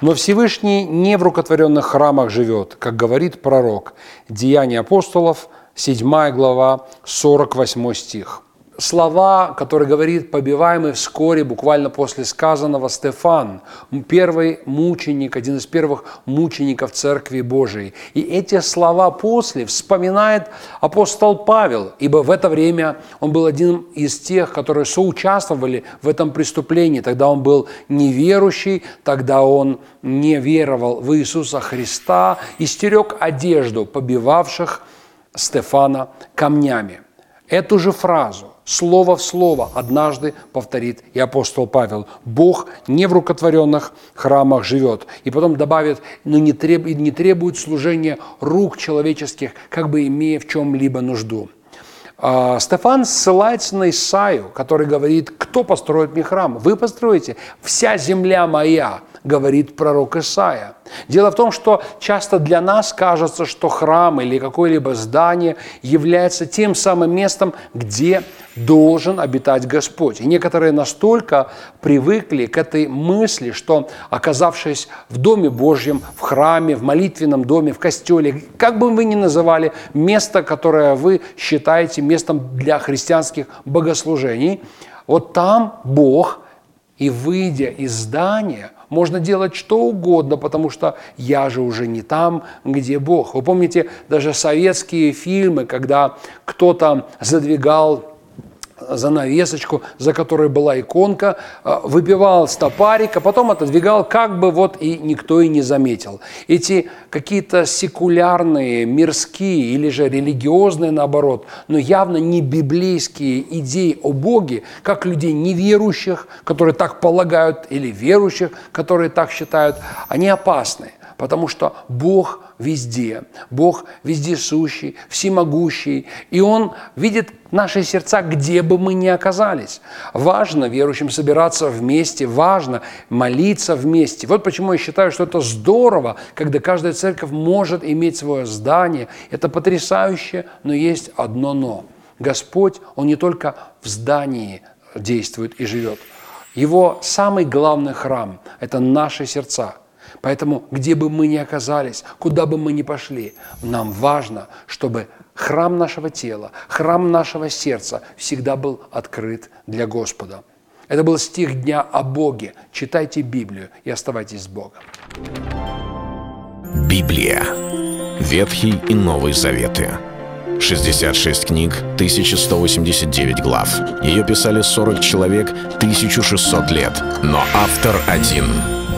Но Всевышний не в рукотворенных храмах живет, как говорит пророк. Деяния апостолов, 7 глава, 48 стих. Слова, которые говорит побиваемый вскоре, буквально после сказанного Стефан, первый мученик, один из первых мучеников Церкви Божией. И эти слова после вспоминает апостол Павел, ибо в это время он был один из тех, которые соучаствовали в этом преступлении. Тогда он был неверующий, тогда он не веровал в Иисуса Христа и стерег одежду побивавших Стефана камнями. Эту же фразу, слово в слово, однажды повторит и апостол Павел. Бог не в рукотворенных храмах живет. И потом добавит, но не, треб, не требует служения рук человеческих, как бы имея в чем-либо нужду. А, Стефан ссылается на Исаию, который говорит, кто построит мне храм? Вы построите. Вся земля моя говорит пророк Исаия. Дело в том, что часто для нас кажется, что храм или какое-либо здание является тем самым местом, где должен обитать Господь. И некоторые настолько привыкли к этой мысли, что оказавшись в Доме Божьем, в храме, в молитвенном доме, в костеле, как бы вы ни называли место, которое вы считаете местом для христианских богослужений, вот там Бог, и выйдя из здания – можно делать что угодно, потому что я же уже не там, где Бог. Вы помните даже советские фильмы, когда кто-то задвигал занавесочку, за которой была иконка, э, выпивал стопарик, а потом отодвигал, как бы вот и никто и не заметил. Эти какие-то секулярные, мирские или же религиозные, наоборот, но явно не библейские идеи о Боге, как людей неверующих, которые так полагают, или верующих, которые так считают, они опасны, потому что Бог – везде. Бог вездесущий, всемогущий, и Он видит наши сердца, где бы мы ни оказались. Важно верующим собираться вместе, важно молиться вместе. Вот почему я считаю, что это здорово, когда каждая церковь может иметь свое здание. Это потрясающе, но есть одно «но». Господь, Он не только в здании действует и живет. Его самый главный храм – это наши сердца – Поэтому, где бы мы ни оказались, куда бы мы ни пошли, нам важно, чтобы храм нашего тела, храм нашего сердца всегда был открыт для Господа. Это был стих дня о Боге. Читайте Библию и оставайтесь с Богом. Библия. Ветхий и Новый Заветы. 66 книг, 1189 глав. Ее писали 40 человек, 1600 лет. Но автор один –